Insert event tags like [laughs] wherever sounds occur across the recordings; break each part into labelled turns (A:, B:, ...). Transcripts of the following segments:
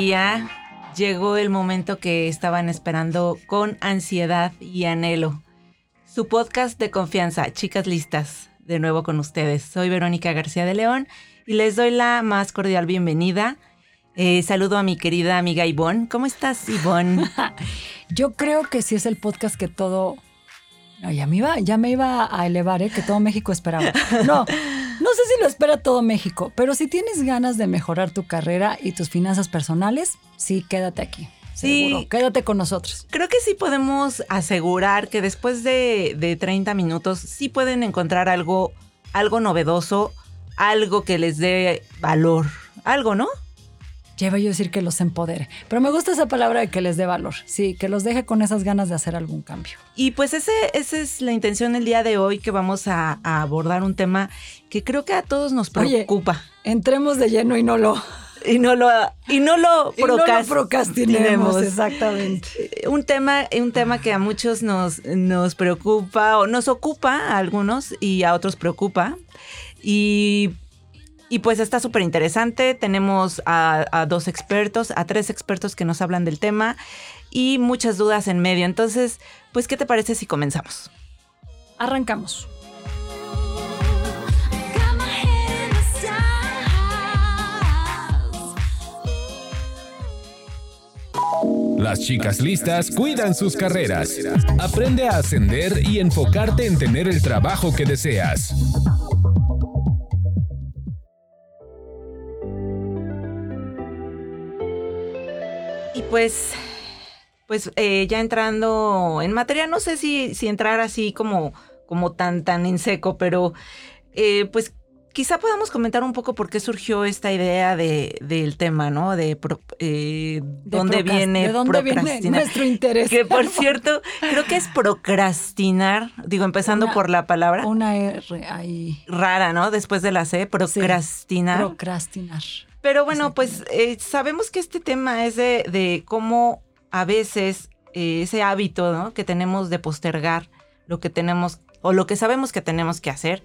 A: Día. Llegó el momento que estaban esperando con ansiedad y anhelo. Su podcast de confianza, Chicas Listas, de nuevo con ustedes. Soy Verónica García de León y les doy la más cordial bienvenida. Eh, saludo a mi querida amiga Ivonne. ¿Cómo estás, Ivonne? [laughs]
B: Yo creo que sí es el podcast que todo... No, ya me iba, ya me iba a elevar, ¿eh? que todo México esperaba. No, no sé si lo espera todo México, pero si tienes ganas de mejorar tu carrera y tus finanzas personales, sí, quédate aquí.
A: Sí.
B: Seguro. Quédate con nosotros.
A: Creo que sí podemos asegurar que después de, de 30 minutos sí pueden encontrar algo, algo novedoso, algo que les dé valor. Algo, ¿no?
B: Lleva yo a decir que los empodere. Pero me gusta esa palabra de que les dé valor. Sí, que los deje con esas ganas de hacer algún cambio.
A: Y pues ese, esa es la intención el día de hoy, que vamos a, a abordar un tema que creo que a todos nos
B: Oye,
A: preocupa.
B: Entremos de lleno y no lo,
A: y no lo, y no lo, [laughs]
B: y no lo
A: procrastinemos.
B: procrastinemos. Exactamente.
A: Un tema, un tema que a muchos nos, nos preocupa o nos ocupa a algunos y a otros preocupa. Y, y pues está súper interesante. Tenemos a, a dos expertos, a tres expertos que nos hablan del tema y muchas dudas en medio. Entonces, pues, ¿qué te parece si comenzamos?
B: Arrancamos.
C: Las chicas listas cuidan sus carreras. Aprende a ascender y enfocarte en tener el trabajo que deseas.
A: Pues, pues eh, ya entrando en materia, no sé si, si entrar así como, como tan, tan en seco, pero eh, pues quizá podamos comentar un poco por qué surgió esta idea de, del tema, ¿no? De, pro- eh,
B: De
A: dónde viene
B: ¿De dónde viene
A: procrastinar.
B: nuestro interés?
A: Que por cierto, creo que es procrastinar, digo, empezando
B: Una-
A: por la palabra
B: Una R ahí.
A: rara, ¿no? Después de la C, procrastinar.
B: Procrastinar.
A: Pero bueno, pues eh, sabemos que este tema es de, de cómo a veces eh, ese hábito ¿no? que tenemos de postergar lo que tenemos o lo que sabemos que tenemos que hacer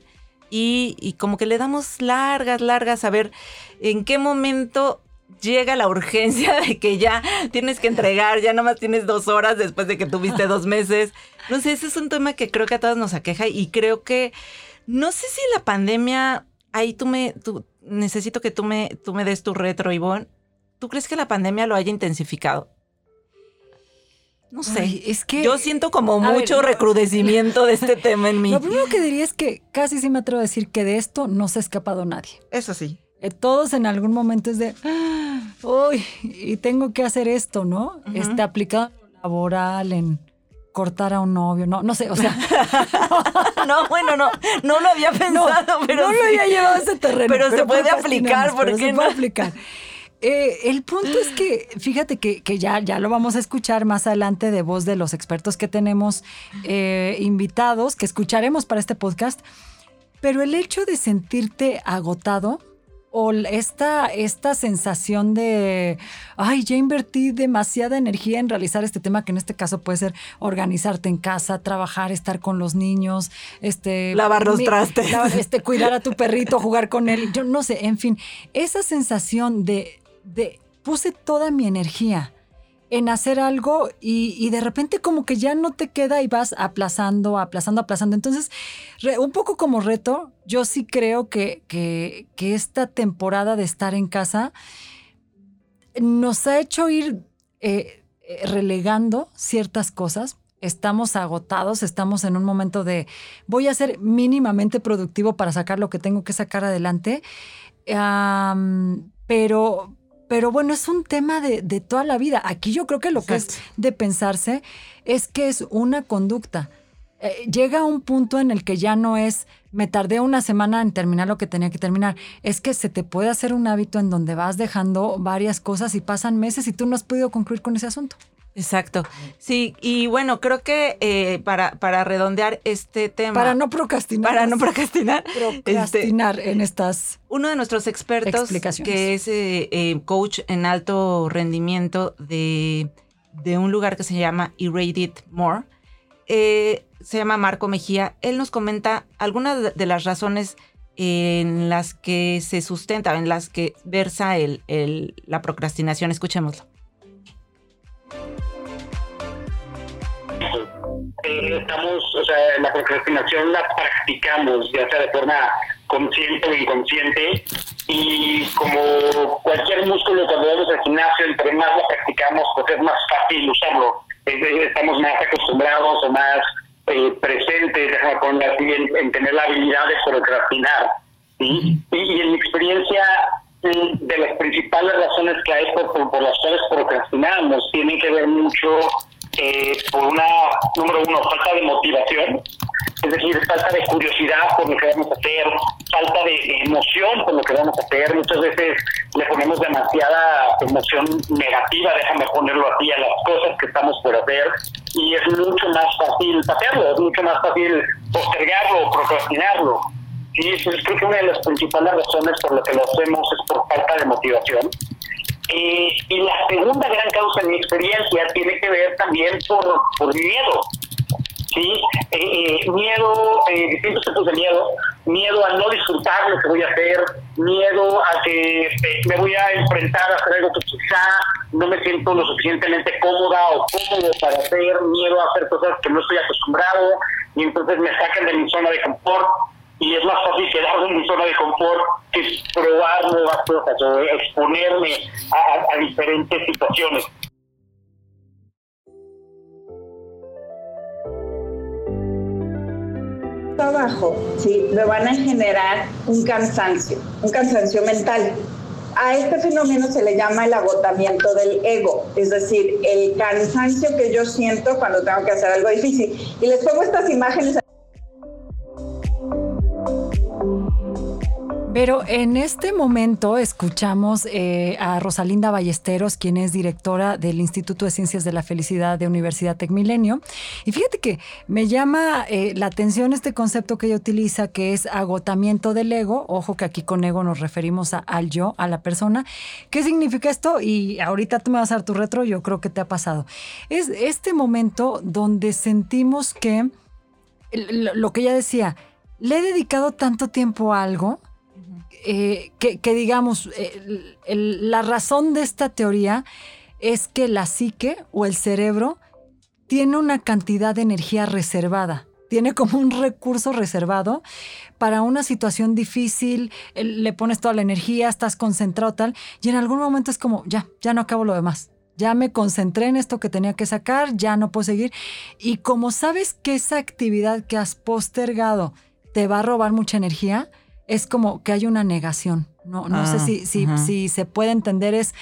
A: y, y como que le damos largas, largas a ver en qué momento llega la urgencia [laughs] de que ya tienes que entregar, ya nomás tienes dos horas después de que tuviste dos meses. No sé, ese es un tema que creo que a todos nos aqueja y creo que no sé si la pandemia, ahí tú me, tú, necesito que tú me, tú me des tu retro, Ivonne. ¿Tú crees que la pandemia lo haya intensificado? No sé.
B: Ay, es que
A: Yo siento como
B: ver,
A: mucho
B: no.
A: recrudecimiento de este tema en [laughs] mí.
B: Lo primero que diría es que casi sí me atrevo a decir que de esto no se ha escapado nadie.
A: Eso sí.
B: Eh, Todos en algún momento es de, "Ah, uy, y tengo que hacer esto, ¿no?
A: Ujú.
B: Este, aplicado en lo laboral, en cortar a un novio, no, no sé, o sea, [laughs]
A: No, bueno, no, no lo había pensado, pero
B: no lo había llevado a ese terreno.
A: Pero se puede aplicar, ¿por qué
B: se
A: no?
B: puede aplicar. Eh, el punto es que, fíjate que, que ya, ya lo vamos a escuchar más adelante de voz de los expertos que tenemos eh, invitados, que escucharemos para este podcast, pero el hecho de sentirte agotado o esta, esta sensación de, ay, ya invertí demasiada energía en realizar este tema, que en este caso puede ser organizarte en casa, trabajar, estar con los niños, este,
A: Lavar los trastes. [laughs]
B: este, cuidar a tu perrito, jugar con él, yo no sé, en fin, esa sensación de, de puse toda mi energía en hacer algo y, de repente como que ya no te queda y vas aplazando, aplazando, aplazando. Entonces, un poco como reto, yo sí creo que, que, esta temporada de estar en casa nos ha hecho ir eh, eh, relegando ciertas cosas. Estamos agotados, estamos en un momento de voy a ser mínimamente productivo para sacar lo que tengo que sacar adelante. Pero, pero bueno, es un tema de, de toda la vida. Aquí yo creo que lo que es de pensarse es que es una conducta. eh, llega un punto en el que ya no es, me tardé una semana en terminar lo que tenía que terminar. Es que se te puede hacer un hábito en donde vas dejando varias cosas y pasan meses y tú no has podido concluir con ese asunto.
A: Exacto. Sí, y bueno, creo que eh, para, para redondear este tema.
B: Para no procrastinar.
A: para no procrastinar. este,
B: procrastinar en estas.
A: uno de nuestros expertos, que es eh, eh, coach en alto rendimiento de, de un lugar que se llama Irradiate More, eh, se llama Marco Mejía. Él nos comenta algunas de- de las razones en las que se sustenta, en las que versa el, el- la procrastinación. Escuchémoslo.
D: Eh, estamos, o sea, la procrastinación la practicamos, ya sea de forma consciente o inconsciente, y como cualquier músculo cuando vamos al gimnasio, entre más lo practicamos, pues es más fácil usarlo. Estamos más acostumbrados o más eh, presentes, ponerlo así, en, en tener la habilidad de procrastinar. ¿sí? Y, y en mi experiencia, mm, de las principales razones que hay por, por- por las cuales procrastinamos, tienen que ver mucho eh, por una, número uno, falta de motivación, es decir, falta de curiosidad por lo que vamos a hacer, falta de emoción por lo que vamos a hacer. Muchas veces le ponemos demasiada emoción negativa, déjame ponerlo así, a las cosas que estamos por hacer, y es mucho más fácil hacerlo, es mucho más fácil postergarlo procrastinarlo. Sí, entonces creo que una de las principales razones por lo que lo hacemos es por falta de motivación. Eh, y la segunda gran causa en mi experiencia tiene que ver también por, por miedo. ¿sí? Eh, eh, miedo, eh, distintos tipos de miedo, miedo a no disfrutar lo que voy a hacer, miedo a que eh, me voy a enfrentar a hacer algo que quizá no me siento lo suficientemente cómoda o cómodo para hacer, miedo a hacer cosas que no estoy acostumbrado y entonces me sacan de mi zona de confort y es más fácil quedarme en mi zona de confort que probar nuevas cosas o exponerme a, a- diferentes situaciones.
E: trabajo, ¿sí? me van a generar un cansancio, un cansancio mental. A este fenómeno se le llama el agotamiento del ego, es decir, el cansancio que yo siento cuando tengo que hacer algo difícil. Y les pongo estas imágenes.
B: Pero en este momento escuchamos eh, a Rosalinda Ballesteros, quien es directora del Instituto de Ciencias de la Felicidad de Universidad Tecmilenio. Y fíjate que me llama eh, la atención este concepto que ella utiliza, que es agotamiento del ego. Ojo que aquí con ego nos referimos a- al yo, a la persona. ¿Qué significa esto? Y ahorita tú me vas a dar tu retro, yo creo que te ha pasado. Es este momento donde sentimos que lo que ella decía, le he dedicado tanto tiempo a algo eh, que, digamos, eh, la razón de esta teoría es que la psique o el cerebro tiene una cantidad de energía reservada. Tiene como un recurso reservado para una situación difícil, le pones toda la energía, estás concentrado tal, y en algún momento es como, ya, ya no acabo lo demás. Ya me concentré en esto que tenía que sacar, ya no puedo seguir. Y como sabes que esa actividad que has postergado te va a robar mucha energía, es como que hay una negación. No, no sé
A: Ah,
B: si, si, si se puede entender. Es,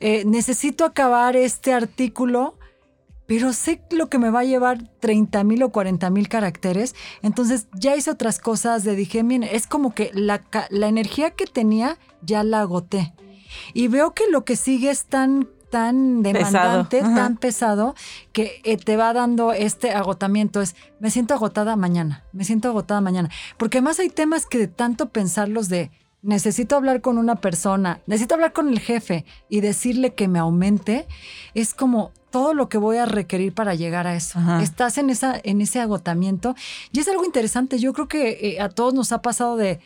B: eh, necesito acabar este artículo, pero sé lo que me va a llevar 30 mil o 40 mil caracteres. Entonces ya hice otras cosas, le dije, es como que la, la energía que tenía ya la agoté. Y veo que lo que sigue es tan tan demandante, tan pesado, que eh, te va dando este agotamiento. Es, me siento agotada mañana, me siento agotada mañana. Porque además hay temas que de tanto pensarlos de, necesito hablar con una persona, necesito hablar con el jefe y decirle que me aumente, es como todo lo que voy a requerir para llegar a eso.
A: Ajá.
B: Estás en, esa, en ese agotamiento y es algo interesante. Yo creo que eh, a todos nos ha pasado de,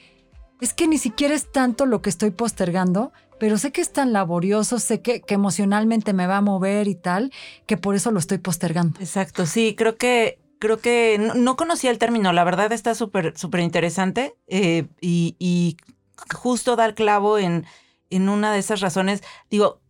B: es que ni siquiera es tanto lo que estoy postergando, pero sé que es tan laborioso, sé que, que emocionalmente me va a mover y tal, que por eso lo estoy postergando.
A: Exacto, sí, creo que creo que no, no conocía el término, la verdad está súper súper interesante eh, y, y justo da el clavo en, en una de esas razones. Digo,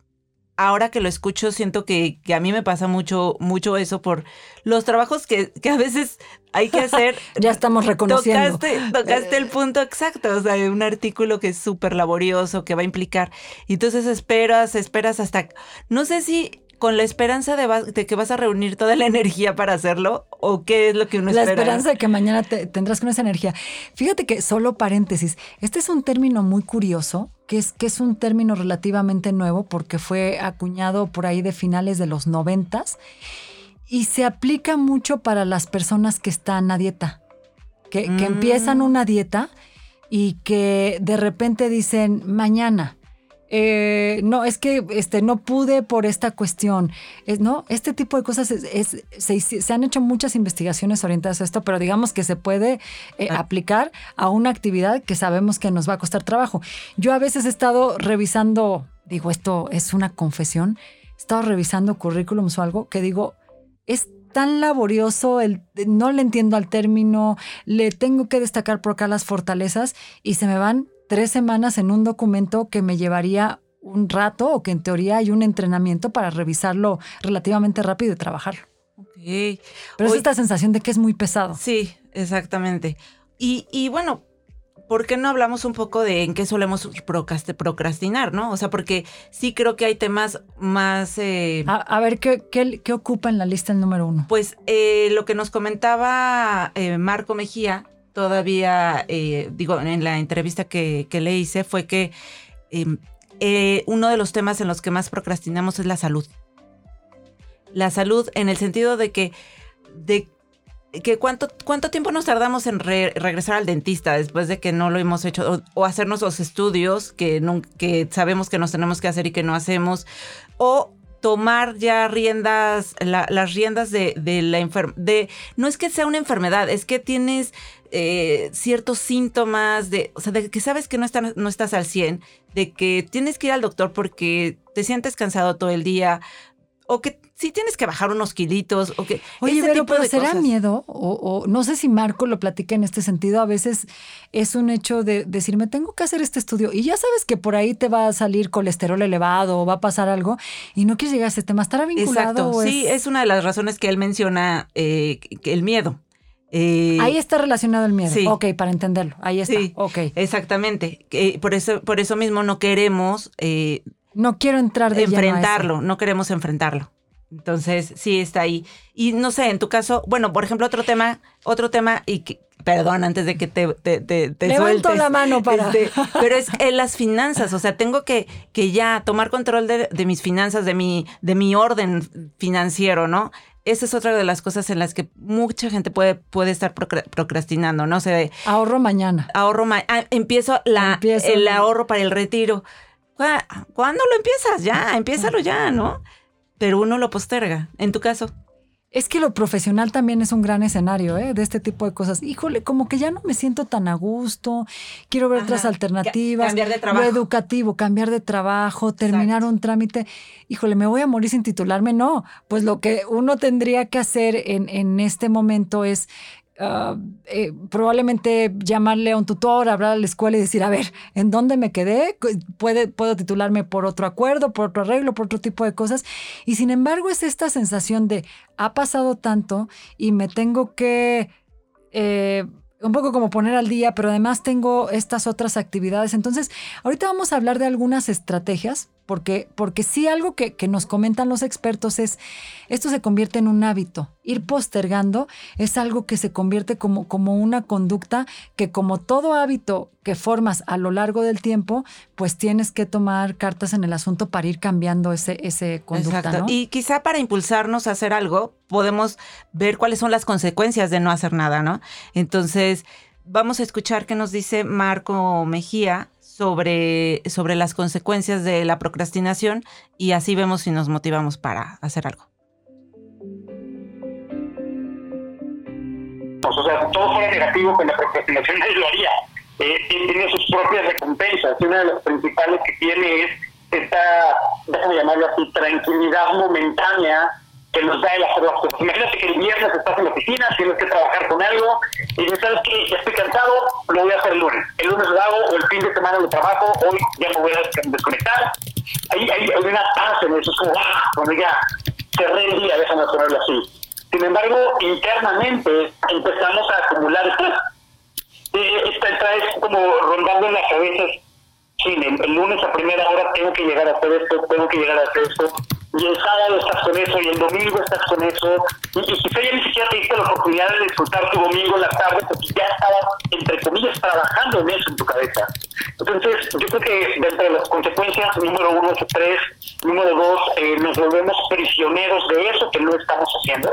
A: ahora que lo escucho siento que, que a mí me pasa mucho mucho eso por los trabajos que, que a veces hay que hacer. [laughs]
B: Ya estamos reconociendo.
A: Tocaste, tocaste el punto exacto, o sea, un artículo que es súper laborioso, que va a implicar. Y entonces esperas, esperas hasta, no sé si con la esperanza de, va- de que vas a reunir toda la energía para hacerlo o qué es lo que uno
B: La
A: espera?
B: esperanza de que mañana te- tendrás con esa energía. Fíjate que, solo paréntesis, este es un término muy curioso, que es, que es un término relativamente nuevo porque fue acuñado por ahí de finales de los noventas y se aplica mucho para las personas que están a dieta, que, que
A: Mm.
B: empiezan una dieta y que de repente dicen, mañana. Eh, no, es que este, no pude por esta cuestión. Es, ¿no? Este tipo de cosas es- es- se, se han hecho muchas investigaciones orientadas a esto, pero digamos que se puede eh,
A: Ah.
B: aplicar a una actividad que sabemos que nos va a costar trabajo. Yo a veces he estado revisando, digo, esto es una confesión, he estado revisando currículums o algo que digo, es tan laborioso, el, no le entiendo al término, le tengo que destacar por acá las fortalezas y se me van tres semanas en un documento que me llevaría un rato o que en teoría hay un entrenamiento para revisarlo relativamente rápido y trabajarlo. Pero es esta sensación de que es muy pesado.
A: Sí, exactamente. Y, y bueno, ¿por qué no hablamos un poco de en qué solemos procrast- procrastinar, no? O sea, porque sí creo que hay temas más... eh,
B: A, a ver, ¿qué, qué, qué ocupa en la lista el número uno?
A: Pues eh, lo que nos comentaba eh, Marco Mejía, todavía, eh, digo, en la entrevista que, que le hice, fue que eh, eh, uno de los temas en los que más procrastinamos es la salud. La salud en el sentido de que, de que cuánto, cuánto tiempo nos tardamos en re- regresar al dentista después de que no lo hemos hecho o, hacernos los estudios que, que sabemos que nos tenemos que hacer y que no hacemos o tomar ya riendas, la- las riendas de, de la enfermedad. No es que sea una enfermedad, es que tienes eh, ciertos síntomas de, o sea, de que sabes que no, están, no estás al 100, de que tienes que ir al doctor porque te sientes cansado todo el día, o que sí tienes que bajar unos kilitos, o que...
B: Oye,
A: ese
B: pero,
A: tipo
B: pero
A: de
B: ¿será
A: cosas.
B: miedo? O, o no sé si Marco lo platica en este sentido. A veces es un hecho de decir, me tengo que hacer este estudio. Y ya sabes que por ahí te va a salir colesterol elevado o va a pasar algo y no quieres llegar a ese tema. ¿Estará vinculado?
A: Exacto,
B: o
A: sí, es una de las razones que él menciona eh, el miedo. Eh,
B: Ahí está relacionado el miedo.
A: Sí.
B: Ok, para entenderlo. Ahí está.
A: Sí.
B: Ok.
A: Exactamente. Por, eso, por eso mismo no queremos eh,
B: No quiero entrar de
A: enfrentarlo, no queremos enfrentarlo. Entonces, sí está ahí. Y no sé, en tu caso, bueno, por ejemplo, otro tema, otro tema, y que, perdón, antes de que te, te, te, te
B: Levanto
A: sueltes,
B: la mano para-
A: este, pero es en las finanzas, o sea, tengo que, que ya tomar control de, de mis finanzas, de mi, de mi orden financiero, ¿no? Esa es otra de las cosas en las que mucha gente puede, puede estar procra- procrastinando, ¿no? O sea,
B: Ahorro mañana.
A: ahorro, ma- ah, empiezo la,
B: Empiezo.
A: el ahorro para el retiro. ¿Cuá- ¿Cuándo lo empiezas? Ya, empiézalo ya, ¿no? Pero uno lo posterga. En tu caso.
B: Es que lo profesional también es un gran escenario, ¿eh? De este tipo de cosas. Híjole, como que ya no me siento tan a gusto. Quiero ver
A: Ajá.
B: otras alternativas.
A: cambiar de trabajo.
B: Lo educativo, cambiar de trabajo, terminar un trámite. Híjole, me voy a morir sin titularme. No, pues lo que uno tendría que hacer en, en este momento es ah, eh, probablemente llamarle a un tutor, hablar a la escuela y decir, a ver, ¿en dónde me quedé? Puede, puedo titularme por otro acuerdo, por otro arreglo, por otro tipo de cosas. Y sin embargo es esta sensación de, ha pasado tanto y me tengo que... eh, un poco como poner al día, pero además tengo estas otras actividades. Entonces, ahorita vamos a hablar de algunas estrategias, porque, porque sí algo que, que nos comentan los expertos es, esto se convierte en un hábito. Ir postergando es algo que se convierte como, como una conducta que como todo hábito que formas a lo largo del tiempo, pues tienes que tomar cartas en el asunto para ir cambiando ese, ese conducta,
A: Exacto.
B: ¿no?
A: Y quizá para impulsarnos a hacer algo, podemos ver cuáles son las consecuencias de no hacer nada, ¿no? Entonces, vamos a escuchar qué nos dice Marco Mejía sobre, sobre las consecuencias de la procrastinación y así vemos si nos motivamos para hacer algo.
D: Pues, o sea, todo fuera negativo con la procrastinación, nadie lo haría. Eh, tiene sus propias recompensas. Una de las principales que tiene es esta, déjame llamarlo así, tranquilidad momentánea que nos da el hacer las cosas. Imagínate que el viernes estás en la oficina, tienes que trabajar con algo, y dices, ¿sabes qué? Ya estoy cansado, lo voy a hacer el lunes. El lunes lo hago, de trabajo, hoy ya me voy a des- desconectar. Hay, hay, hay una paz en eso, es como, ah, cuando ya cerré el día, déjame ponerlo así. Sin embargo, internamente empezamos a acumular estrés. Eh, esta esta es como rondando en la cabeza. Sí, el, el lunes a primera hora tengo que llegar a hacer esto, tengo que llegar a hacer esto. Y el sábado estás con eso, y el domingo estás con eso, y, y quizá ya ni siquiera te diste la oportunidad de disfrutar tu domingo en la tarde porque ya estabas, entre comillas, trabajando en eso en tu cabeza. Entonces, yo creo que dentro de las consecuencias, número uno, es estrés, número dos, eh, nos volvemos prisioneros de eso que no estamos haciendo.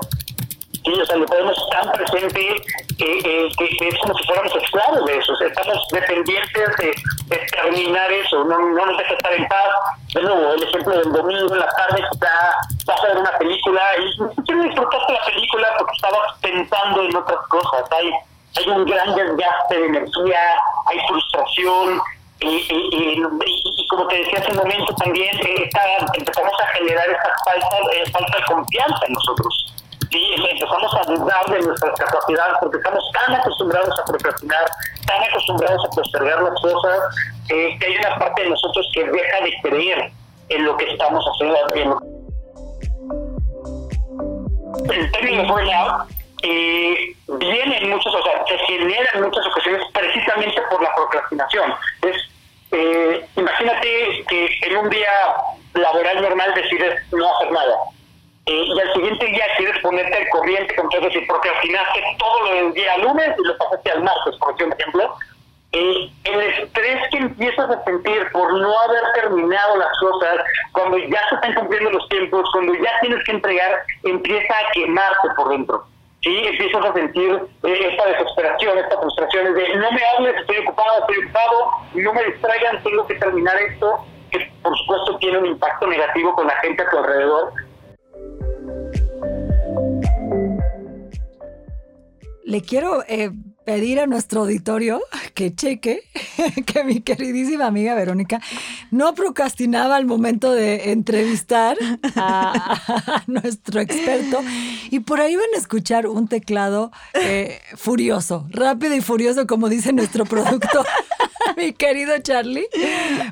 D: Sí, o sea, lo tenemos tan presente eh, eh, que, que es como si fuéramos esclavos de eso. Estamos dependientes de, de terminar eso, no, no nos deja estar en paz. De nuevo, el ejemplo del domingo en la tarde, está, vas a ver una película y ni siquiera disfrutaste la película porque estabas pensando en otras cosas. Hay, hay un gran desgaste de energía, hay frustración. Y como te decía hace un momento también, eh, está- empezamos a generar esta falta, eh, falta de confianza en nosotros. Sí, empezamos a dudar de nuestras capacidades porque estamos tan acostumbrados a procrastinar, tan acostumbrados a postergar las cosas, eh, que hay una parte de nosotros que deja de creer en lo que estamos haciendo. El término burnout eh, viene en muchas, o sea, se genera en muchas ocasiones precisamente por la procrastinación. Es, eh, imagínate que en un día laboral normal decides no hacer nada. Eh, y al siguiente día quieres ponerte al corriente eso y procrastinaste todo lo del día lunes y lo pasaste al martes, por ejemplo. Eh, el estrés que empiezas a sentir por no haber terminado las cosas, cuando ya se están cumpliendo los tiempos, cuando ya tienes que entregar, empieza a quemarte por dentro. Sí, empiezas a sentir eh, esta desesperación, esta frustración de no me hables, estoy ocupado, estoy ocupado, no me distraigan, tengo que terminar esto, que por supuesto tiene un impacto negativo con la gente a tu alrededor,
B: Le quiero eh, pedir a nuestro auditorio que cheque [laughs] que mi queridísima amiga Verónica no procrastinaba al momento de entrevistar a, a [laughs] nuestro experto y por ahí van a escuchar un teclado eh, furioso, rápido y furioso como dice nuestro productor. [laughs] Mi querido Charlie,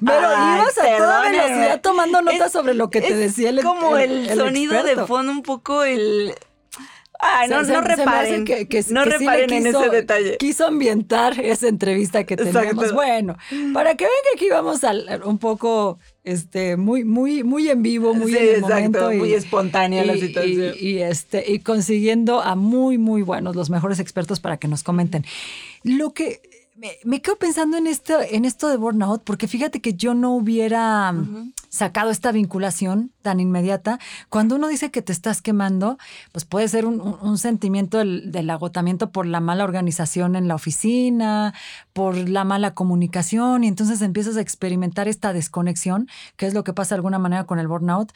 B: pero
A: Ay,
B: ibas a toda velocidad tomando notas sobre lo que te decía el
A: como el, sonido
B: experto.
A: de fondo, un poco el. Ay, no,
B: Se-
A: no reparen.
B: que- que-
A: no
B: que sí le
A: reparen en ese detalle.
B: Quiso ambientar esa entrevista que
A: Exacto.
B: teníamos. Bueno, para que vean que aquí vamos al- un poco, este, muy, muy, muy en vivo, muy
A: Sí,
B: en el
A: exacto,
B: momento. y-
A: muy espontánea la situación.
B: Y, y, este, y consiguiendo a muy, muy buenos, los mejores expertos para que nos comenten. Lo que me, me quedo pensando en esto, en esto de burnout, porque fíjate que yo no hubiera sacado esta vinculación tan inmediata. Cuando uno dice que te estás quemando, pues puede ser un, un- un sentimiento del, del agotamiento por la mala organización en la oficina, por la mala comunicación, y entonces empiezas a experimentar esta desconexión, que es lo que pasa de alguna manera con el burnout.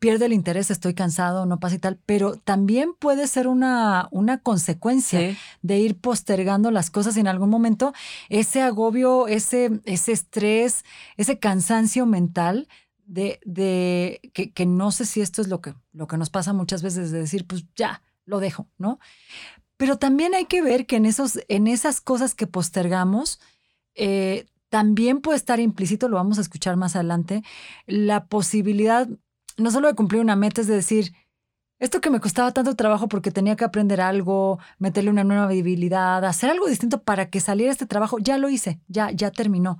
B: Pierde el interés, estoy cansado, no pasa y tal, pero también puede ser una, una consecuencia
A: Sí.
B: de ir postergando las cosas y en algún momento ese agobio, ese, ese estrés, ese cansancio mental de, de que, que no sé si esto es lo que, lo que nos pasa muchas veces de decir, pues ya, lo dejo, ¿no? Pero también hay que ver que en, esos, en esas cosas que postergamos, eh, también puede estar implícito, lo vamos a escuchar más adelante, la posibilidad no solo de cumplir una meta, es de decir, esto que me costaba tanto trabajo porque tenía que aprender algo, meterle una nueva habilidad, hacer algo distinto para que saliera este trabajo, ya lo hice, ya, ya terminó.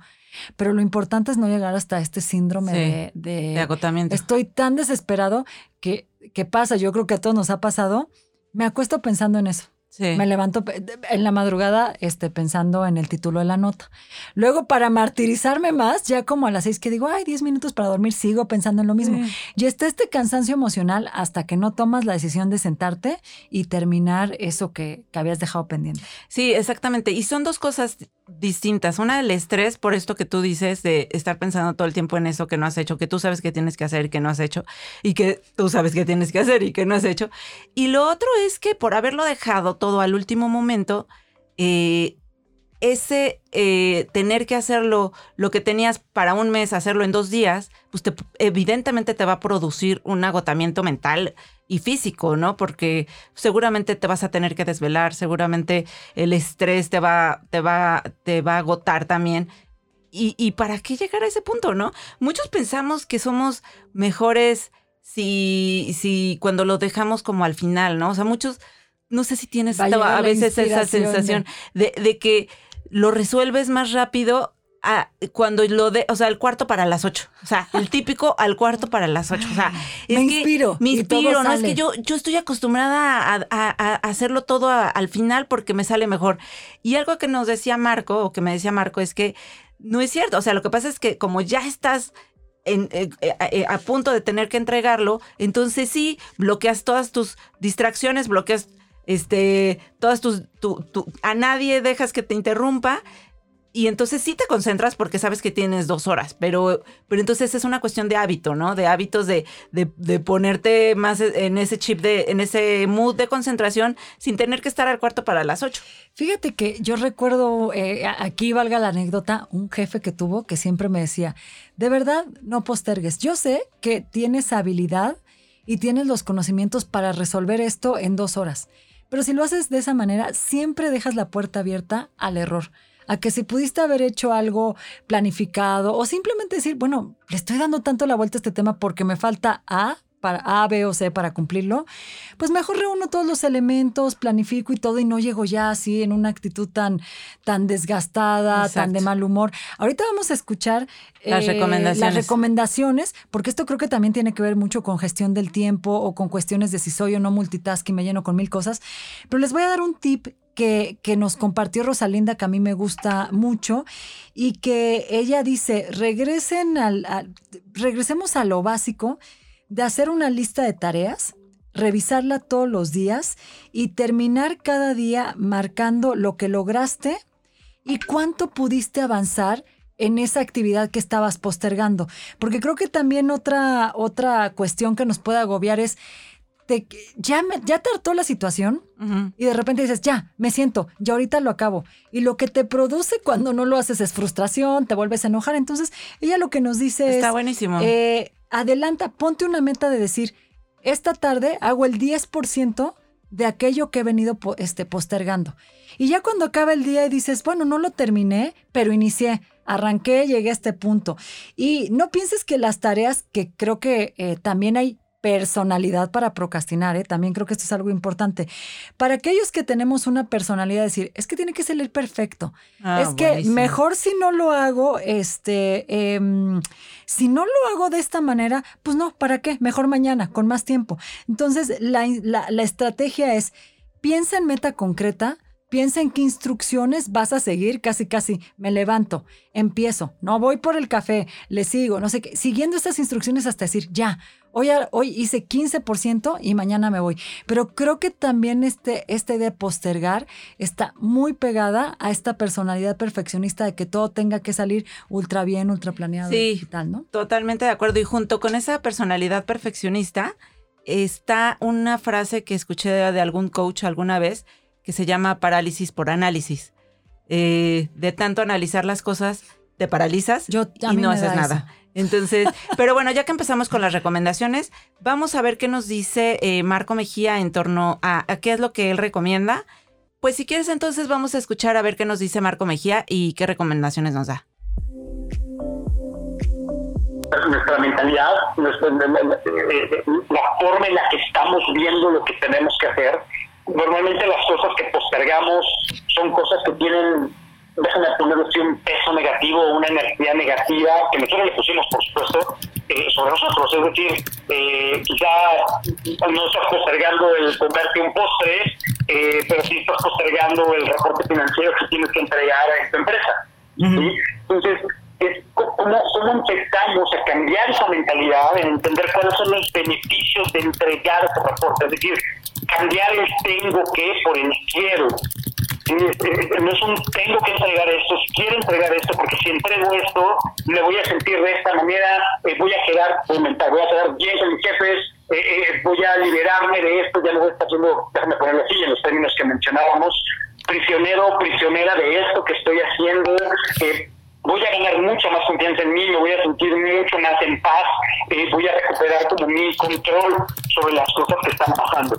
B: Pero lo importante es no llegar hasta este síndrome
A: Sí,
B: de, de-
A: De agotamiento.
B: estoy tan desesperado que, que pasa, yo creo que a todos nos ha pasado, me acuesto pensando en eso.
A: Sí.
B: Me levanto en la madrugada este, pensando en el título de la nota. Luego, para martirizarme más, ya como a las seis que digo, ay, diez minutos para dormir, sigo pensando en lo mismo.
A: Sí.
B: Y está este cansancio emocional hasta que no tomas la decisión de sentarte y terminar eso que, que habías dejado pendiente.
A: Sí, exactamente. Y son dos cosas distintas. Una, el estrés, por esto que tú dices, de estar pensando todo el tiempo en eso que no has hecho, que tú sabes que tienes que hacer y que no has hecho, y que tú sabes que tienes que hacer y que no has hecho. Y lo otro es que por haberlo dejado todo al último momento, eh, ese eh, tener que hacerlo, lo que tenías para un mes, hacerlo en dos días, pues te- evidentemente te va a producir un agotamiento mental y físico, ¿no? Porque seguramente te vas a tener que desvelar, seguramente el estrés te va, te va, te va a agotar también. ¿Y, y para qué llegar a ese punto, no? Muchos pensamos que somos mejores si, si cuando lo dejamos como al final, ¿no? O sea, muchos, no sé si tienes
B: a
A: veces esa
B: de-
A: sensación de, de que lo resuelves más rápido a- cuando lo de, o sea, el cuarto para las ocho. O sea, el [laughs] típico al cuarto para las ocho. O sea, es
B: Me
A: que
B: inspiro,
A: Me inspiro, ¿no? Es
B: sale.
A: que yo, yo estoy acostumbrada a, a- a hacerlo todo al final porque me sale mejor. Y algo que nos decía Marco, o que me decía Marco, es que no es cierto. O sea, lo que pasa es que como ya estás en- eh, eh, eh, a punto de tener que entregarlo, entonces sí, bloqueas todas tus distracciones, bloqueas este, todas tus, tu- tu- a nadie dejas que te interrumpa. Y entonces sí te concentras porque sabes que tienes dos horas, pero, pero entonces es una cuestión de hábito, ¿no? De hábitos de, de, de ponerte más en ese chip, de, en ese mood de concentración sin tener que estar al cuarto para las ocho.
B: Fíjate que yo recuerdo, eh, aquí valga la anécdota, un jefe que tuvo que siempre me decía, de verdad, no postergues. Yo sé que tienes habilidad y tienes los conocimientos para resolver esto en dos horas, pero si lo haces de esa manera, siempre dejas la puerta abierta al error. A que si pudiste haber hecho algo planificado o simplemente decir, bueno, le estoy dando tanto la vuelta a este tema porque me falta A, para A, B o C para cumplirlo, pues mejor reúno todos los elementos, planifico y todo y no llego ya así en una actitud tan, tan desgastada, tan de mal humor. Ahorita vamos a escuchar
A: Las recomendaciones.
B: las recomendaciones, porque esto creo que también tiene que ver mucho con gestión del tiempo o con cuestiones de si soy o no multitasking, me lleno con mil cosas. Pero les voy a dar un tip que, que nos compartió Rosalinda, que a mí me gusta mucho, y que ella dice, regresen al, al- regresemos a lo básico de hacer una lista de tareas, revisarla todos los días y terminar cada día marcando lo que lograste y cuánto pudiste avanzar en esa actividad que estabas postergando. Porque creo que también otra, otra cuestión que nos puede agobiar es, te- ya, me, ya te hartó la situación, y de repente dices, ya, me siento, ya ahorita lo acabo. Y lo que te produce cuando no lo haces es frustración, te vuelves a enojar. Entonces, ella lo que nos dice
A: Está
B: es,
A: buenísimo.
B: eh, adelanta, ponte una meta de decir, esta tarde hago el 10% de aquello que he venido este, postergando. Y ya cuando acaba el día y dices, bueno, no lo terminé, pero inicié, arranqué, llegué a este punto. Y no pienses que las tareas, que creo que eh, también hay personalidad para procrastinar, ¿eh? también creo que esto es algo importante. Para aquellos que tenemos una personalidad, decir, es que tiene que salir perfecto.
A: Ah,
B: es que mejor si no lo hago, este, em, si no lo hago de esta manera, pues no, ¿para qué? Mejor mañana, con más tiempo. Entonces, la, la- la estrategia es, piensa en meta concreta, piensa en qué instrucciones vas a seguir, casi, casi, me levanto, empiezo, no voy por el café, le sigo, no sé qué, siguiendo estas instrucciones hasta decir, ya, hoy, hoy hice 15% y mañana me voy. Pero creo que también este, esta idea de postergar está muy pegada a esta personalidad perfeccionista de que todo tenga que salir ultra bien, ultra planeado
A: Sí.
B: y tal, ¿no?
A: Totalmente de acuerdo. Y junto con esa personalidad perfeccionista está una frase que escuché de, de algún coach alguna vez que se llama parálisis por análisis. Eh, de tanto analizar las cosas, te paralizas
B: Yo,
A: y no haces
B: da
A: nada.
B: eso.
A: Entonces, [laughs] pero bueno, ya que empezamos con las recomendaciones, vamos a ver qué nos dice eh, Marco Mejía en torno a, a qué es lo que él recomienda. Pues si quieres, entonces vamos a escuchar a ver qué nos dice Marco Mejía y qué recomendaciones nos da.
D: nuestra mentalidad, nuestra- eh, la forma en la que estamos viendo lo que tenemos que hacer. Normalmente las cosas que postergamos son cosas que tienen, déjame ponerlo así, un peso negativo, una energía negativa, que nosotros le pusimos, por supuesto, eh, sobre nosotros. Es decir, eh, quizá no estás postergando el comerte un postre, eh, pero sí estás postergando el reporte financiero que tienes que entregar a esta empresa. ¿sí? Entonces, es cómo, cómo empezamos a cambiar esa mentalidad, en entender cuáles son los beneficios de entregar ese reporte, es decir, cambiar el tengo que por el quiero. Sí, es- es- No es un tengo que entregar esto, es quiero entregar esto, porque si entrego esto, me voy a sentir de esta manera, eh, voy a quedar, voy a quedar bien con mis jefes, eh, eh, voy a liberarme de esto, ya no voy a estar haciendo, déjame ponerlo así, en los términos que mencionábamos, prisionero prisionera de esto que estoy haciendo, voy a ganar mucha más confianza en mí, me voy a sentir mucho más en paz, voy a recuperar como mi control sobre las cosas que están pasando.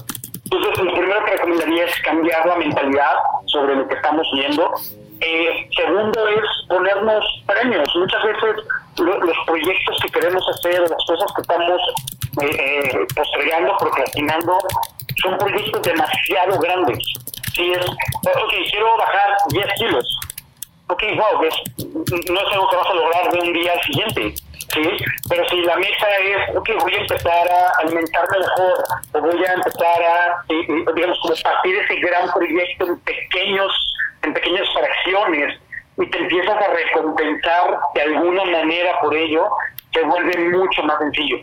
D: Entonces, lo primero que recomendaría es cambiar la mentalidad sobre lo que estamos viendo. Eh, segundo es ponernos premios. Muchas veces lo- los proyectos que queremos hacer, las cosas que estamos eh, eh, postergando, procrastinando, son proyectos demasiado grandes. Si es, ok, quiero bajar 10 kilos, ok, wow, es- no es algo que vas a lograr de un día al siguiente, ¿sí? Pero si la meta es, ok, voy a empezar a alimentarme mejor, o voy a empezar a, digamos, partir ese gran proyecto en pequeños, en pequeñas fracciones, y te empiezas a recompensar de alguna manera por ello, se vuelve mucho más sencillo.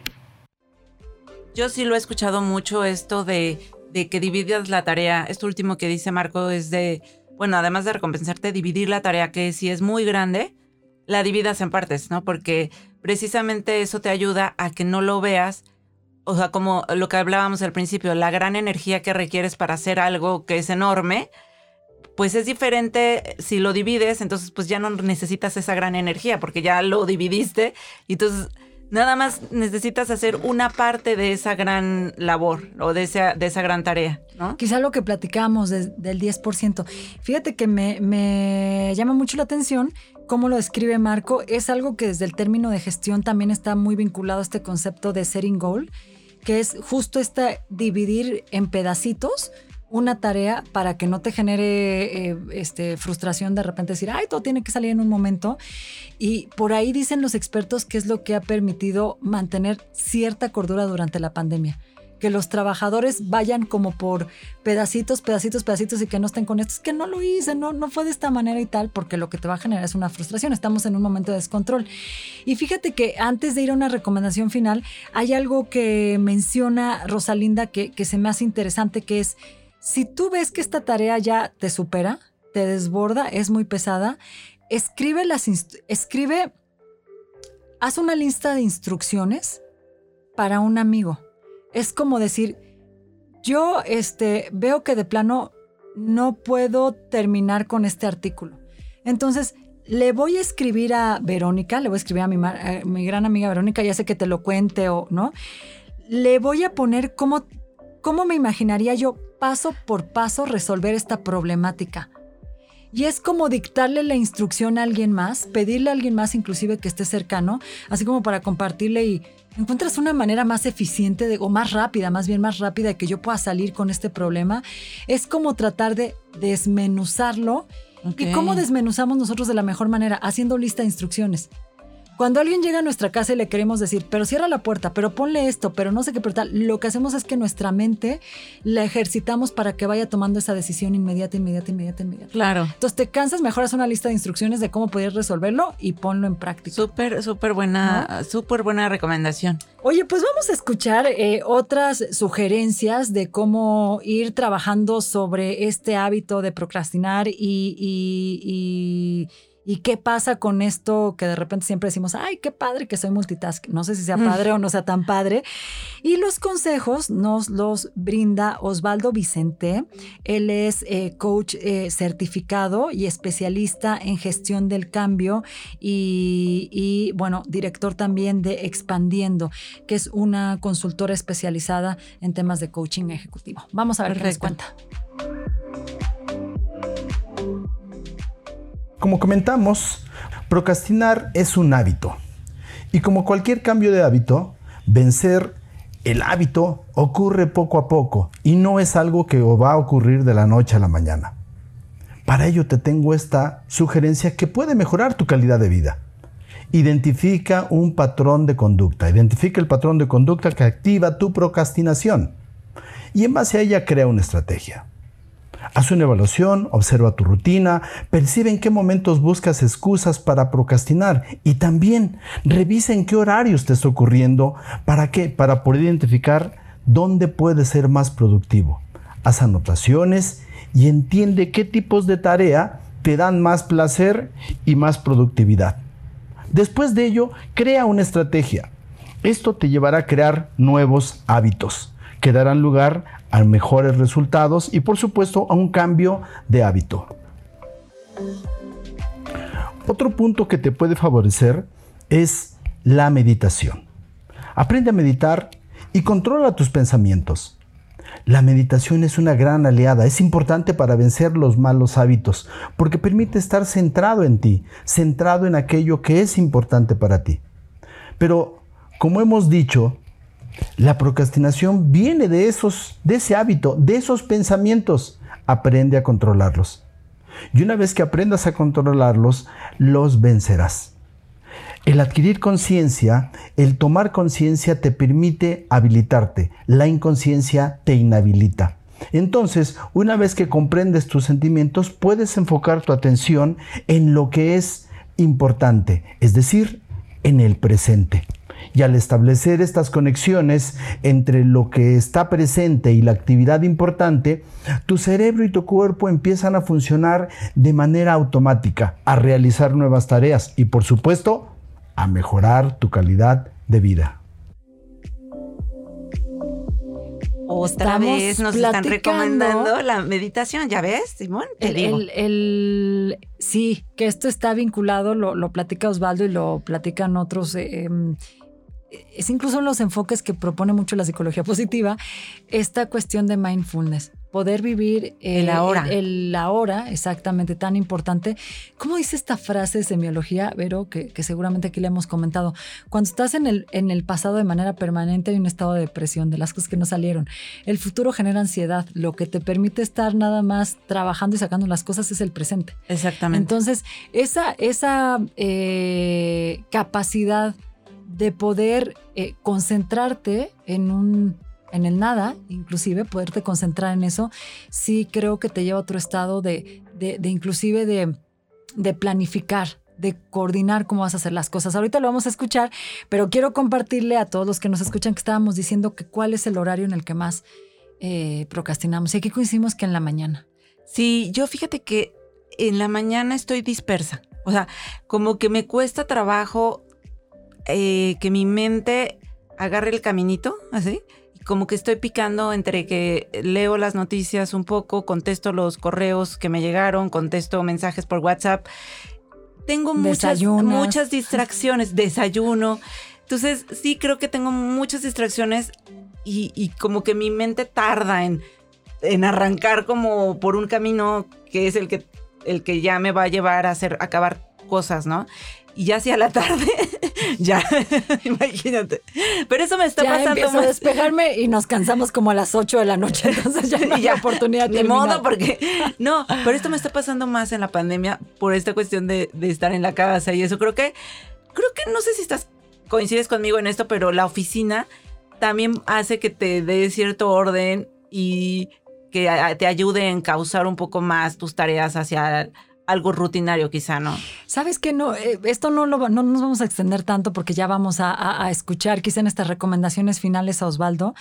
A: Yo sí lo he escuchado mucho esto de, de que dividas la tarea. Esto último que dice Marco es de, bueno, además de recompensarte, dividir la tarea que si es muy grande, la dividas en partes, ¿no? Porque precisamente eso te ayuda a que no lo veas, o sea, como lo que hablábamos al principio, la gran energía que requieres para hacer algo que es enorme, pues es diferente si lo divides, entonces pues ya no necesitas esa gran energía porque ya lo dividiste y entonces nada más necesitas hacer una parte de esa gran labor o de esa, de esa gran tarea, ¿no?
B: Quizá lo que platicamos de- del 10%. Fíjate que me, me llama mucho la atención cómo lo describe Marco. Es algo que desde el término de gestión también está muy vinculado a este concepto de setting goal, que es justo esta dividir en pedacitos una tarea para que no te genere eh, este, frustración de repente decir, ay, todo tiene que salir en un momento. Y por ahí dicen los expertos que es lo que ha permitido mantener cierta cordura durante la pandemia. Que los trabajadores vayan como por pedacitos, pedacitos, pedacitos y que no estén con esto. Es que no lo hice, no, no fue de esta manera y tal, porque lo que te va a generar es una frustración. Estamos en un momento de descontrol. Y fíjate que antes de ir a una recomendación final, hay algo que menciona Rosalinda que, que se me hace interesante, que es, si tú ves que esta tarea ya te supera, te desborda, es muy pesada, escribe las escribe, haz una lista de instrucciones para un amigo. Es como decir, yo este, veo que de plano no puedo terminar con este artículo. Entonces, le voy a escribir a Verónica, le voy a escribir a mi, mi gran amiga Verónica, ya sé que te lo cuente o no. Le voy a poner cómo, cómo me imaginaría yo paso por paso resolver esta problemática. Y es como dictarle la instrucción a alguien más, pedirle a alguien más inclusive que esté cercano, así como para compartirle y encuentras una manera más eficiente de, o más rápida, más bien más rápida de que yo pueda salir con este problema. Es como tratar de desmenuzarlo. ¿Y cómo desmenuzamos nosotros de la mejor manera? Haciendo lista de instrucciones. Cuando alguien llega a nuestra casa y le queremos decir, pero cierra la puerta, pero ponle esto, pero no sé qué, pero tal, lo que hacemos es que nuestra mente la ejercitamos para que vaya tomando esa decisión inmediata, inmediata, inmediata, inmediata.
A: Claro.
B: Entonces te cansas, mejor haz una lista de instrucciones de cómo poder resolverlo y ponlo en práctica.
A: Súper, súper buena, súper buena recomendación.
B: Oye, pues vamos a escuchar eh, otras sugerencias de cómo ir trabajando sobre este hábito de procrastinar y, y- y- y qué pasa con esto que de repente siempre decimos, ay, qué padre que soy multitask. No sé si sea padre o no sea tan padre. Y los consejos nos los brinda Osvaldo Vicente. Él es eh, coach eh, certificado y especialista en gestión del cambio y, y, bueno, director también de Expandiendo, que es una consultora especializada en temas de coaching ejecutivo. Vamos a ver qué nos
A: Perfecto.
B: cuenta.
F: Como comentamos, procrastinar es un hábito. Y como cualquier cambio de hábito, vencer el hábito ocurre poco a poco y no es algo que va a ocurrir de la noche a la mañana. Para ello te tengo esta sugerencia que puede mejorar tu calidad de vida. Identifica un patrón de conducta. Identifica el patrón de conducta que activa tu procrastinación. Y en base a ella crea una estrategia. Haz una evaluación, observa tu rutina, percibe en qué momentos buscas excusas para procrastinar y también revisa en qué horarios te está ocurriendo para qué, para poder identificar dónde puedes ser más productivo. Haz anotaciones y entiende qué tipos de tarea te dan más placer y más productividad. Después de ello, crea una estrategia. Esto te llevará a crear nuevos hábitos que darán lugar a mejores resultados y por supuesto a un cambio de hábito. Otro punto que te puede favorecer es la meditación. Aprende a meditar y controla tus pensamientos. La meditación es una gran aliada, es importante para vencer los malos hábitos, porque permite estar centrado en ti, centrado en aquello que es importante para ti. Pero, como hemos dicho, la procrastinación viene de esos, de ese hábito, de esos pensamientos. Aprende a controlarlos. Y una vez que aprendas a controlarlos, los vencerás. El adquirir conciencia, el tomar conciencia te permite habilitarte. La inconsciencia te inhabilita. Entonces, una vez que comprendes tus sentimientos, puedes enfocar tu atención en lo que es importante, es decir, en el presente. Y al establecer estas conexiones entre lo que está presente y la actividad importante, tu cerebro y tu cuerpo empiezan a funcionar de manera automática, a realizar nuevas tareas y por supuesto a mejorar tu calidad de vida.
A: Otra
B: Estamos
A: vez nos están recomendando la meditación, ¿ya ves, Simón? Te
B: El,
A: digo.
B: el- el- sí, que esto está vinculado, lo, lo platica Osvaldo y lo platican otros. eh, em, es incluso en los enfoques que propone mucho la psicología positiva, esta cuestión de mindfulness, poder vivir eh,
A: El ahora.
B: El, el ahora, exactamente, tan importante. ¿Cómo dice esta frase de semiología, Vero, que, que seguramente aquí le hemos comentado? Cuando estás en el, en el pasado de manera permanente hay un estado de depresión de las cosas que no salieron. El futuro genera ansiedad. Lo que te permite estar nada más trabajando y sacando las cosas es el presente.
A: Exactamente.
B: Entonces, esa, esa eh, capacidad de poder eh, concentrarte en un en el nada, inclusive poderte concentrar en eso, sí creo que te lleva a otro estado de, de, inclusive de, de planificar, de coordinar cómo vas a hacer las cosas. Ahorita lo vamos a escuchar, pero quiero compartirle a todos los que nos escuchan que estábamos diciendo que cuál es el horario en el que más eh, procrastinamos. Y aquí coincidimos que en la mañana.
A: Sí, yo fíjate que en la mañana estoy dispersa. O sea, como que me cuesta trabajo eh, que mi mente agarre el caminito, así. Como que estoy picando entre que leo las noticias un poco, contesto los correos que me llegaron, contesto mensajes por WhatsApp. Tengo muchas, muchas distracciones, desayuno. Entonces, sí creo que tengo muchas distracciones y, y como que mi mente tarda en, en arrancar como por un camino que es el que, el que ya me va a llevar a hacer, a acabar cosas, ¿no? Y ya hacia la tarde, [laughs] ya, [laughs] imagínate. Pero eso me está
B: ya
A: pasando
B: empiezo a
A: más.
B: despejarme y nos cansamos como a las 8 de la noche, [laughs] entonces ya no hay
A: ya,
B: oportunidad de
A: modo, porque. No, pero esto me está pasando más en la pandemia por esta cuestión de, de estar en la casa y eso. Creo que. Creo que no sé si estás. coincides conmigo en esto, pero la oficina también hace que te dé cierto orden y que a- te ayude a encauzar un poco más tus tareas hacia algo rutinario, quizá, ¿no?
B: ¿Sabes qué? No, eh, esto no, lo, no nos vamos a extender tanto porque ya vamos a, a- escuchar quizá en estas recomendaciones finales a Osvaldo.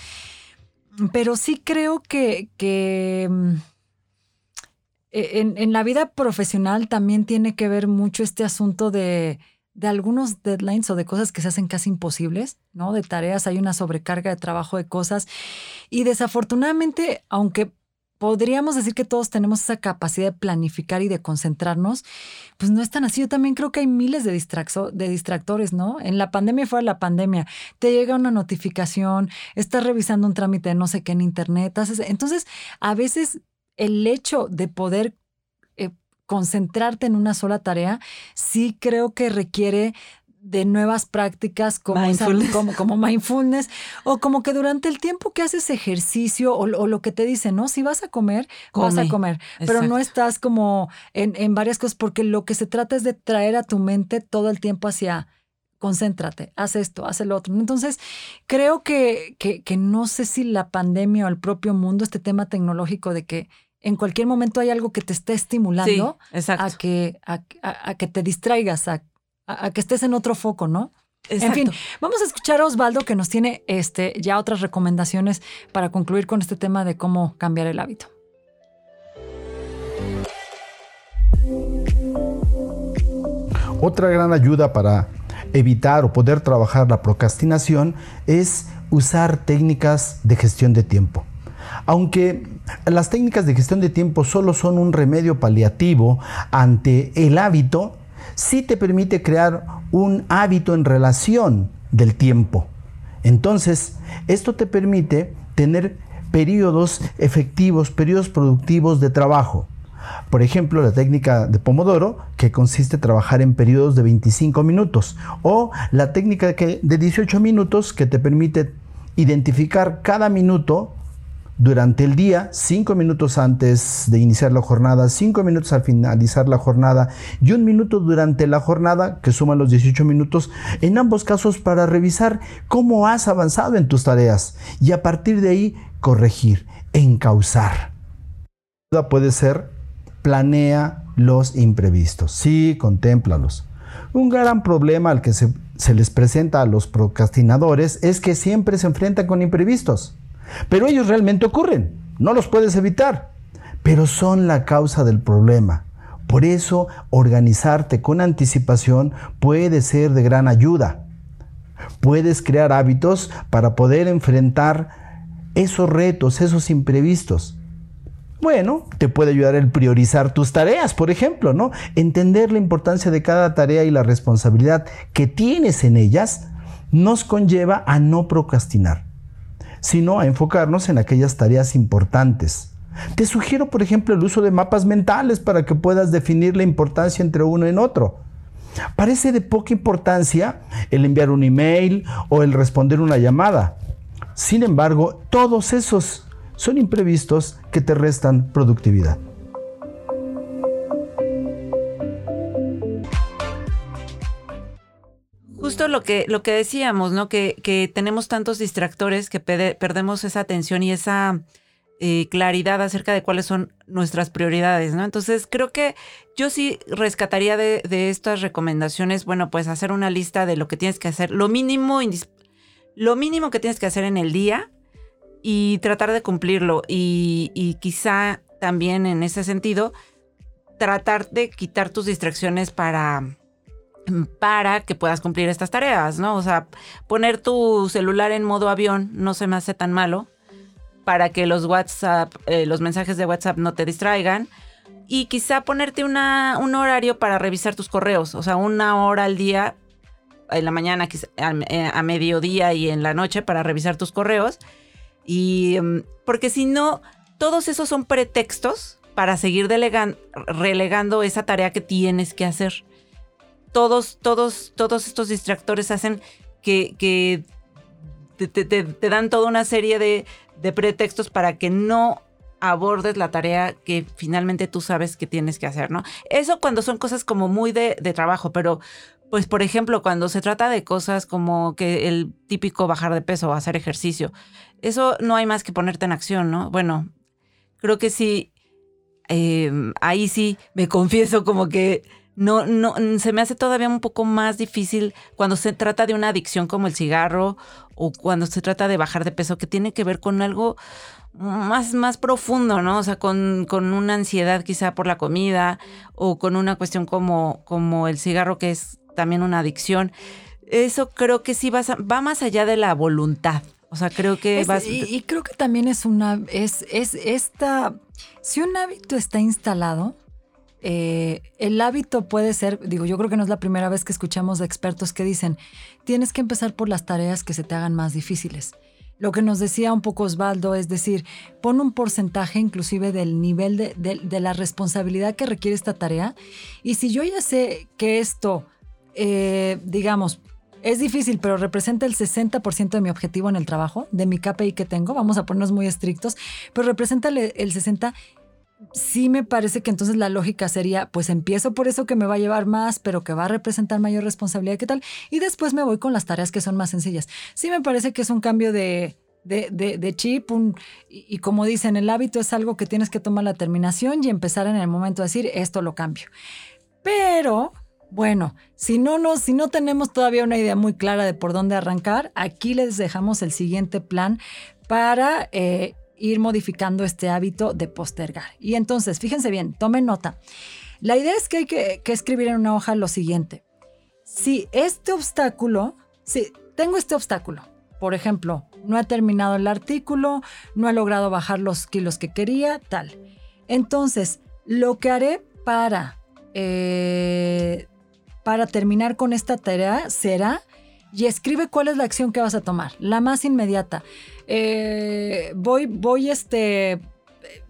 B: Pero sí creo que, que mm, eh, en, en la vida profesional también tiene que ver mucho este asunto de, de algunos deadlines o de cosas que se hacen casi imposibles, ¿no? De tareas, hay una sobrecarga de trabajo de cosas. Y desafortunadamente, aunque podríamos decir que todos tenemos esa capacidad de planificar y de concentrarnos, pues no es tan así. Yo también creo que hay miles de, de distractores, ¿no? En la pandemia y fuera de la pandemia, te llega una notificación, estás revisando un trámite de no sé qué en internet. Entonces, a veces el hecho de poder eh, concentrarte en una sola tarea, sí creo que requiere de nuevas prácticas como, esa-
A: Mindfulness.
B: como, como mindfulness o como que durante el tiempo que haces ejercicio o, o lo que te dicen, ¿no? Si vas a comer, vas a
A: Come.
B: comer, pero no estás como en, en varias cosas porque lo que se trata es de traer a tu mente todo el tiempo hacia concéntrate, haz esto, haz el otro. Entonces, creo que, que, que no sé si la pandemia o el propio mundo, este tema tecnológico de que en cualquier momento hay algo que te esté estimulando
A: Sí,
B: a que, a, a- a que te distraigas, a, a- a que estés en otro foco, ¿no? En fin, vamos a escuchar a Osvaldo que nos tiene este, ya otras recomendaciones para concluir con este tema de cómo cambiar el hábito.
F: Otra gran ayuda para evitar o poder trabajar la procrastinación es usar técnicas de gestión de tiempo. Aunque las técnicas de gestión de tiempo solo son un remedio paliativo ante el hábito, sí te permite crear un hábito en relación del tiempo. Entonces, esto te permite tener periodos efectivos, periodos productivos de trabajo. Por ejemplo, la técnica de Pomodoro, que consiste en trabajar en periodos de 25 minutos, o la técnica de 18 minutos, que te permite identificar cada minuto durante el día, cinco minutos antes de iniciar la jornada, cinco minutos al finalizar la jornada y un minuto durante la jornada, que suman los 18 minutos, en ambos casos para revisar cómo has avanzado en tus tareas y a partir de ahí corregir, encauzar. Puede ser, planea los imprevistos. Sí, contémplalos. Un gran problema al que se, se les presenta a los procrastinadores es que siempre se enfrentan con imprevistos. Pero ellos realmente ocurren, no los puedes evitar, pero son la causa del problema. Por eso, organizarte con anticipación puede ser de gran ayuda. Puedes crear hábitos para poder enfrentar esos retos, esos imprevistos. Bueno, te puede ayudar el priorizar tus tareas, por ejemplo, ¿no? Entender la importancia de cada tarea y la responsabilidad que tienes en ellas nos conlleva a no procrastinar sino a enfocarnos en aquellas tareas importantes. Te sugiero, por ejemplo, el uso de mapas mentales para que puedas definir la importancia entre uno y otro. Parece de poca importancia el enviar un email o el responder una llamada. Sin embargo, todos esos son imprevistos que te restan productividad.
A: Justo lo que, lo que decíamos, ¿no? Que, que tenemos tantos distractores que pede- perdemos esa atención y esa eh, claridad acerca de cuáles son nuestras prioridades, ¿no? Entonces, creo que yo sí rescataría de, de estas recomendaciones, bueno, pues hacer una lista de lo que tienes que hacer, lo mínimo, lo mínimo que tienes que hacer en el día y tratar de cumplirlo. Y, y quizá también en ese sentido, tratar de quitar tus distracciones para para que puedas cumplir estas tareas, ¿no? O sea, poner tu celular en modo avión no se me hace tan malo para que los WhatsApp, eh, los mensajes de WhatsApp no te distraigan. Y quizá ponerte una, un horario para revisar tus correos, o sea, una hora al día, en la mañana, quizá, a, eh, mediodía y en la noche para revisar tus correos. Y mm, porque si no, todos esos son pretextos para seguir delegan- relegando esa tarea que tienes que hacer todos, todos, todos estos distractores hacen que, te, dan toda una serie de, pretextos para que no abordes la tarea que finalmente tú sabes que tienes que hacer, ¿no? Eso cuando son cosas como muy de, de trabajo, pero pues por ejemplo cuando se trata de cosas como que el típico bajar de peso o hacer ejercicio, eso no hay más que ponerte en acción, ¿no? Bueno, creo que sí, eh, ahí sí me [laughs] confieso como que no, no, mm, se me hace todavía un poco más difícil cuando se trata de una adicción como el cigarro o cuando se trata de bajar de peso que tiene que ver con algo más, más profundo, ¿no? O sea, con, con una ansiedad quizá por la comida o con una cuestión como, como el cigarro que es también una adicción. Eso creo que sí va, va más allá de la voluntad. O sea, creo que
B: Es-
A: vas...
B: y, y creo que también es una, es, es esta, si un hábito está instalado, eh, el hábito puede ser, digo, yo creo que no es la primera vez que escuchamos de expertos que dicen, tienes que empezar por las tareas que se te hagan más difíciles. Lo que nos decía un poco Osvaldo es decir, pon un porcentaje inclusive del nivel de, la responsabilidad que requiere esta tarea. Y si yo ya sé que esto, eh, digamos, es difícil, pero representa el 60% de mi objetivo en el trabajo, de mi KPI que tengo, vamos a ponernos muy estrictos, pero representa el 60%. Sí me parece que entonces la lógica sería, pues empiezo por eso que me va a llevar más, pero que va a representar mayor responsabilidad, ¿qué tal? Y después me voy con las tareas que son más sencillas. Sí me parece que es un cambio de, de, de- chip, y, y como dicen, el hábito es algo que tienes que tomar la terminación y empezar en el momento de decir, esto lo cambio. Pero, bueno, si no, si no tenemos todavía una idea muy clara de por dónde arrancar, aquí les dejamos el siguiente plan para eh, ir modificando este hábito de postergar. Y entonces, fíjense bien, tomen nota. La idea es que hay que, escribir en una hoja lo siguiente. Si este obstáculo, si tengo este obstáculo, por ejemplo, no he terminado el artículo, no he logrado bajar los kilos que quería, tal. Entonces, lo que haré para, eh, para terminar con esta tarea será, y escribe cuál es la acción que vas a tomar, la más inmediata. Eh, voy, voy, este,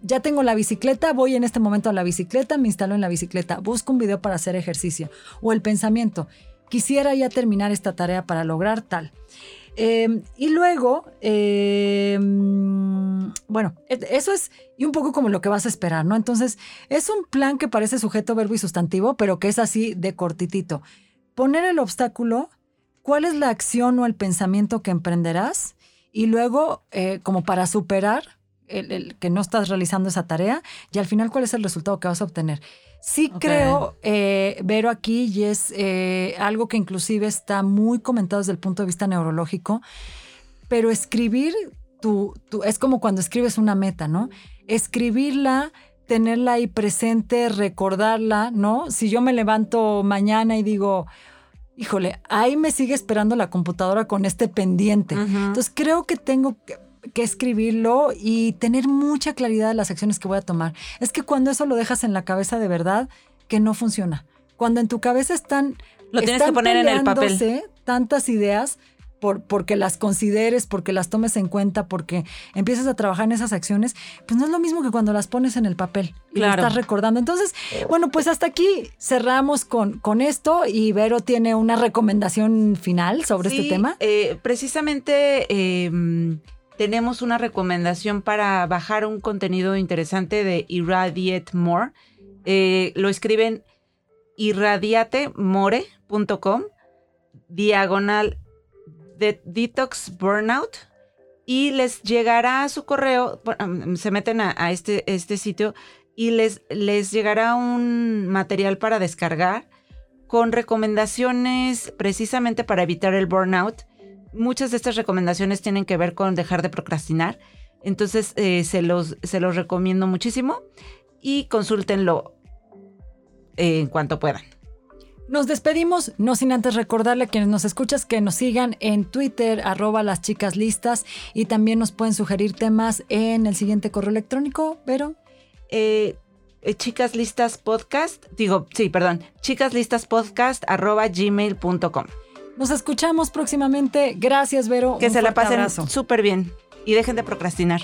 B: ya tengo la bicicleta, voy en este momento a la bicicleta, me instalo en la bicicleta, busco un video para hacer ejercicio. O el pensamiento, quisiera ya terminar esta tarea para lograr tal. Eh, y luego, mm, bueno, e- eso es y un poco como lo que vas a esperar, ¿no? Entonces, es un plan que parece sujeto, verbo y sustantivo, pero que es así de cortitito. Poner el obstáculo, cuál es la acción o el pensamiento que emprenderás y luego, eh, como para superar el, el que no estás realizando esa tarea y al final cuál es el resultado que vas a obtener. Sí creo, eh, Vero aquí, y es eh, algo que inclusive está muy comentado desde el punto de vista neurológico, pero escribir tu, tu- es como cuando escribes una meta, ¿no? Escribirla, tenerla ahí presente, recordarla, ¿no? Si yo me levanto mañana y digo, híjole, ahí me sigue esperando la computadora con este pendiente. Entonces creo que tengo que, que escribirlo y tener mucha claridad de las acciones que voy a tomar. Es que cuando eso lo dejas en la cabeza de verdad, que no funciona. Cuando en tu cabeza están...
A: Lo tienes
B: están
A: que poner en el papel.
B: tantas ideas por, porque las consideres, porque las tomes en cuenta, porque empiezas a trabajar en esas acciones, pues no es lo mismo que cuando las pones en el papel y
A: Claro.
B: lo estás recordando. Entonces, bueno, pues hasta aquí cerramos con, con esto y Vero tiene una recomendación final sobre
A: Sí,
B: este tema.
A: eh, precisamente eh, mm, tenemos una recomendación para bajar un contenido interesante de Irradiate More. Eh, lo escriben irradiatemore.com, diagonal de Detox Burnout. Y les llegará a su correo, bueno, se meten a, este, este sitio y les, les llegará un material para descargar con recomendaciones precisamente para evitar el burnout. Muchas de estas recomendaciones tienen que ver con dejar de procrastinar. Entonces eh, se, los, se los recomiendo muchísimo y consúltenlo en cuanto puedan.
B: Nos despedimos, no sin antes recordarle a quienes nos escuchas que nos sigan en Twitter, arroba las chicas listas, y también nos pueden sugerir temas en el siguiente correo electrónico, pero
A: Eh, eh, chicas listas podcast, digo, sí, perdón, chicas listas podcast arroba gmail.com.
B: nos escuchamos próximamente. Gracias, Vero.
A: Que
B: Un
A: se la pasen súper bien y dejen de procrastinar.